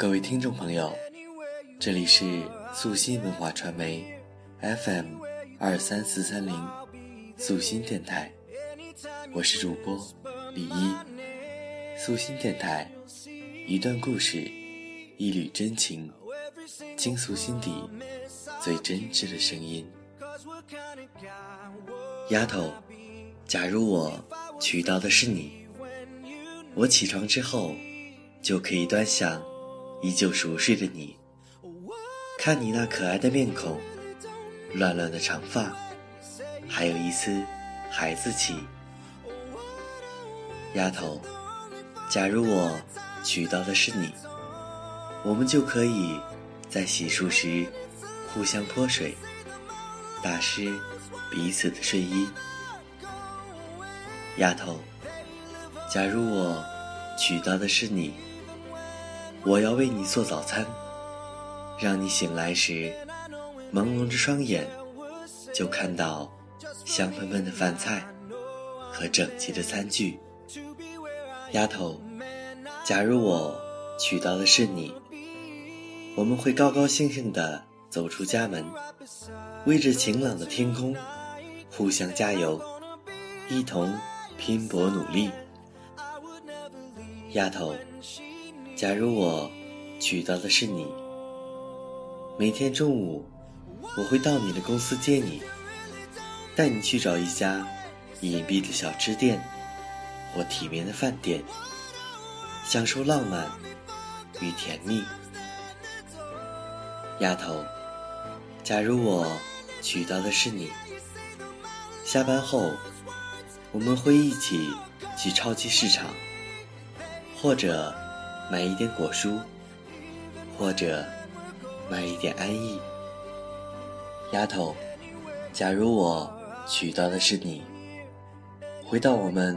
各位听众朋友，这里是素心文化传媒 FM 二三四三零素心电台，我是主播李一。素心电台，一段故事，一缕真情，倾诉心底最真挚的声音。丫头，假如我娶到的是你，我起床之后就可以端详。依旧熟睡的你，看你那可爱的面孔，乱乱的长发，还有一丝孩子气。丫头，假如我娶到的是你，我们就可以在洗漱时互相泼水，打湿彼此的睡衣。丫头，假如我娶到的是你。我要为你做早餐，让你醒来时朦胧着双眼，就看到香喷喷的饭菜和整齐的餐具。丫头，假如我娶到的是你，我们会高高兴兴地走出家门，为着晴朗的天空互相加油，一同拼搏努力。丫头。假如我娶到的是你，每天中午我会到你的公司接你，带你去找一家隐蔽的小吃店或体面的饭店，享受浪漫与甜蜜。丫头，假如我娶到的是你，下班后我们会一起去超级市场，或者。买一点果蔬，或者买一点安逸。丫头，假如我娶到的是你，回到我们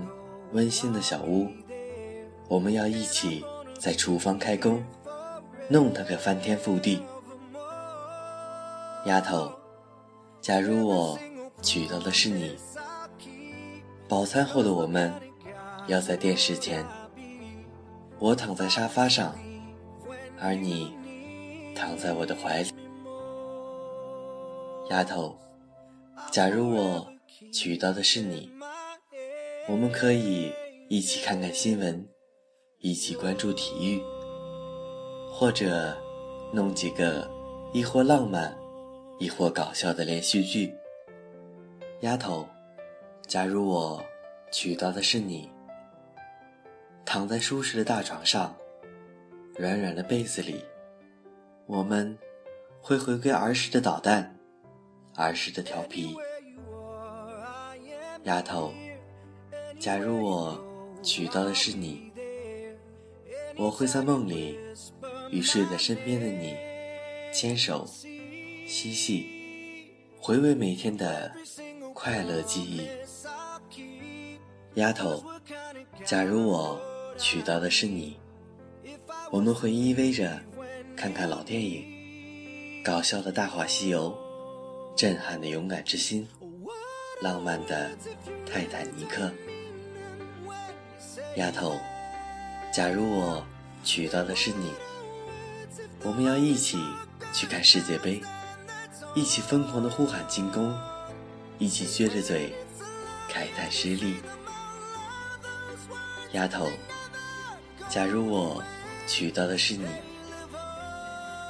温馨的小屋，我们要一起在厨房开工，弄它个翻天覆地。丫头，假如我娶到的是你，饱餐后的我们要在电视前。我躺在沙发上，而你躺在我的怀里。丫头，假如我娶到的是你，我们可以一起看看新闻，一起关注体育，或者弄几个亦或浪漫，亦或搞笑的连续剧。丫头，假如我娶到的是你。躺在舒适的大床上，软软的被子里，我们会回归儿时的捣蛋，儿时的调皮。丫头，假如我娶到的是你，我会在梦里与睡在身边的你牵手嬉戏，回味每天的快乐记忆。丫头，假如我。娶到的是你，我们会依偎着看看老电影，搞笑的《大话西游》，震撼的《勇敢之心》，浪漫的《泰坦尼克》。丫头，假如我娶到的是你，我们要一起去看世界杯，一起疯狂的呼喊进攻，一起撅着嘴慨叹失利。丫头。假如我娶到的是你，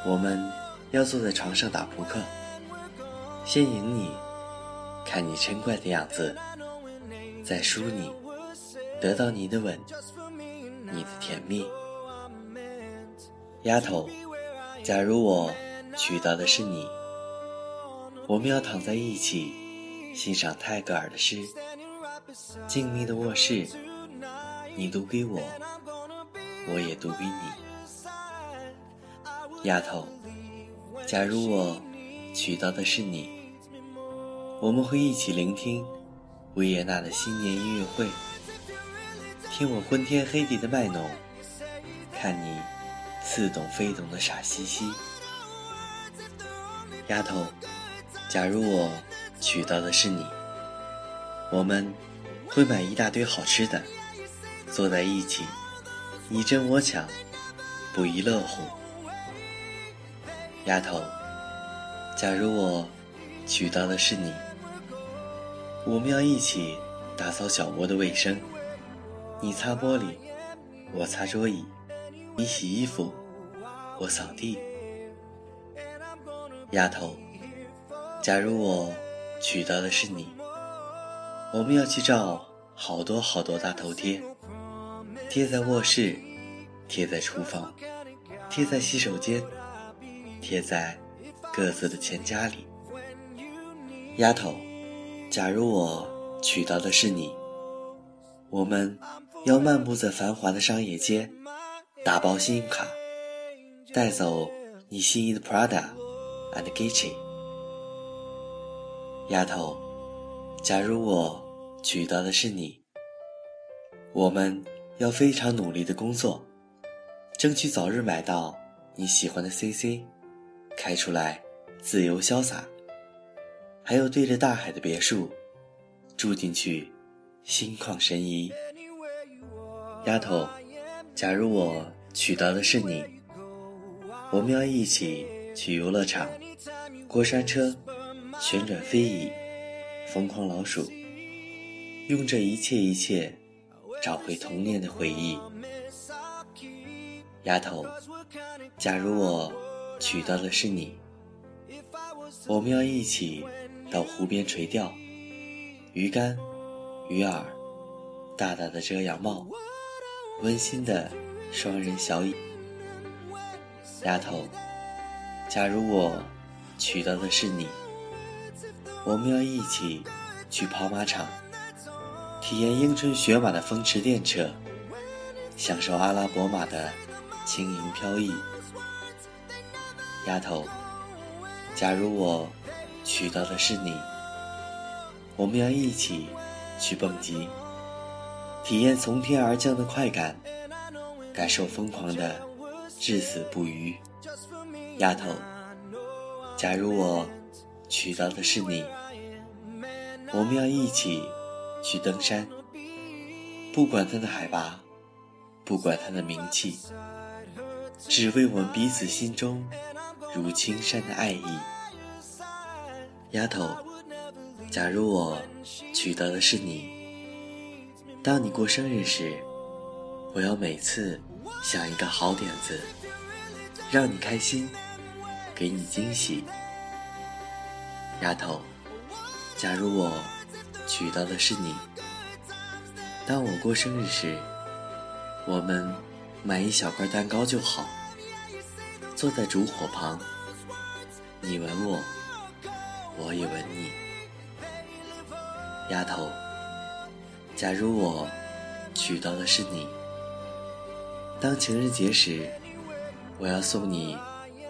我们要坐在床上打扑克，先赢你，看你嗔怪的样子，再输你，得到你的吻，你的甜蜜。丫头，假如我娶到的是你，我们要躺在一起，欣赏泰戈尔的诗，静谧的卧室，你读给我。我也读给你，丫头。假如我娶到的是你，我们会一起聆听维也纳的新年音乐会，听我昏天黑地的卖弄，看你似懂非懂的傻兮兮。丫头，假如我娶到的是你，我们会买一大堆好吃的，坐在一起。你争我抢，不亦乐乎。丫头，假如我娶到的是你，我们要一起打扫小窝的卫生，你擦玻璃，我擦桌椅，你洗衣服，我扫地。丫头，假如我娶到的是你，我们要去照好多好多大头贴，贴在卧室，贴在厨房，贴在洗手间，贴在各自的钱夹里。丫头，假如我娶到的是你，我们要漫步在繁华的商业街，打包信用卡，带走你心仪的 Prada。and Gucci，丫头，假如我娶到的是你，我们要非常努力的工作，争取早日买到你喜欢的 CC，开出来自由潇洒，还有对着大海的别墅，住进去心旷神怡。丫头，假如我娶到的是你，我们要一起去游乐场。过山车，旋转飞椅，疯狂老鼠，用这一切一切找回童年的回忆。丫头，假如我娶到的是你，我们要一起到湖边垂钓，鱼竿、鱼饵，大大的遮阳帽，温馨的双人小椅。丫头，假如我。娶到的是你，我们要一起去跑马场，体验英春雪马的风驰电掣，享受阿拉伯马的轻盈飘逸。丫头，假如我娶到的是你，我们要一起去蹦极，体验从天而降的快感，感受疯狂的至死不渝。丫头。假如我娶到的是你，我们要一起去登山，不管它的海拔，不管它的名气，只为我们彼此心中如青山的爱意。丫头，假如我娶到的是你，当你过生日时，我要每次想一个好点子，让你开心。给你惊喜，丫头。假如我娶到的是你，当我过生日时，我们买一小块蛋糕就好。坐在烛火旁，你吻我，我也吻你。丫头，假如我娶到的是你，当情人节时，我要送你。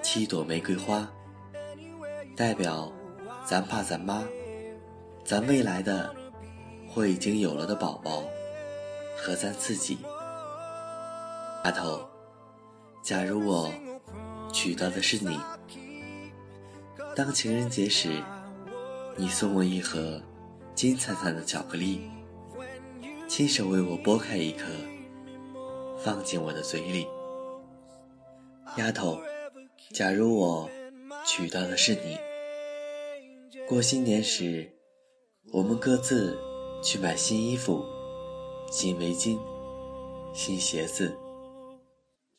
七朵玫瑰花，代表咱爸、咱妈、咱未来的或已经有了的宝宝和咱自己。丫头，假如我娶到的是你，当情人节时，你送我一盒金灿灿的巧克力，亲手为我剥开一颗，放进我的嘴里。丫头。假如我娶到的是你，过新年时，我们各自去买新衣服、新围巾、新鞋子，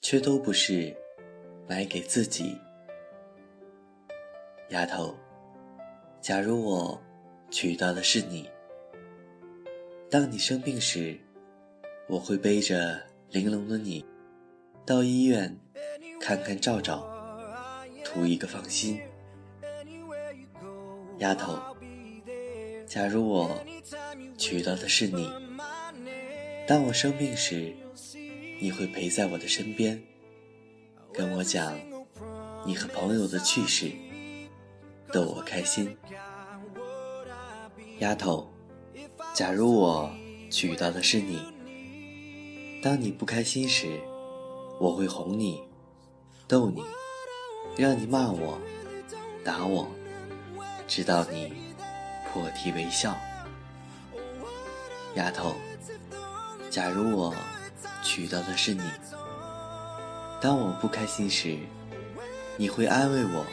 却都不是买给自己。丫头，假如我娶到的是你，当你生病时，我会背着玲珑的你，到医院看看照照。图一个放心，丫头。假如我娶到的是你，当我生病时，你会陪在我的身边，跟我讲你和朋友的趣事，逗我开心。丫头，假如我娶到的是你，当你不开心时，我会哄你，逗你。让你骂我、打我，直到你破涕为笑。丫头，假如我娶到的是你，当我不开心时，你会安慰我，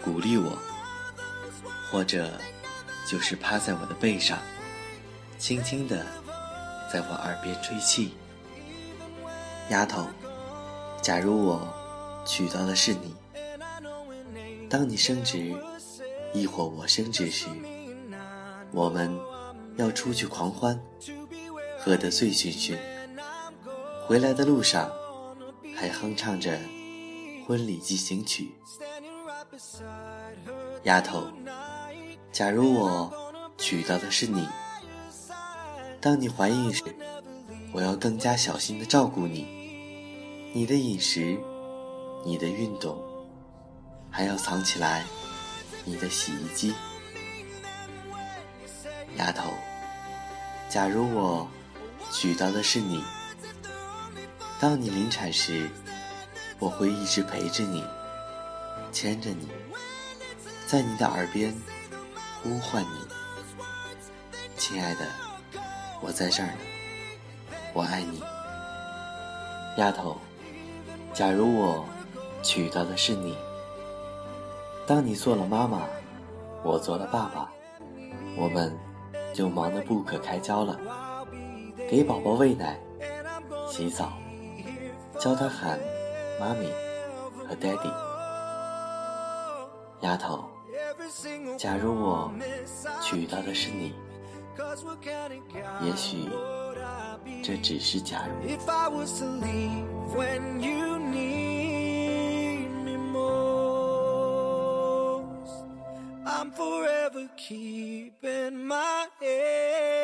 鼓励我，或者就是趴在我的背上，轻轻地在我耳边吹气。丫头，假如我娶到的是你，当你升职，亦或我升职时，我们要出去狂欢，喝得醉醺醺，回来的路上还哼唱着婚礼进行曲。丫头，假如我娶到的是你，当你怀孕时，我要更加小心的照顾你。你的饮食，你的运动，还要藏起来你的洗衣机。丫头，假如我娶到的是你，当你临产时，我会一直陪着你，牵着你，在你的耳边呼唤你，亲爱的，我在这儿呢，我爱你，丫头。假如我娶到的是你，当你做了妈妈，我做了爸爸，我们就忙得不可开交了。给宝宝喂奶、洗澡，教他喊妈咪和 daddy。丫头，假如我娶到的是你，也许这只是假如。keeping my head.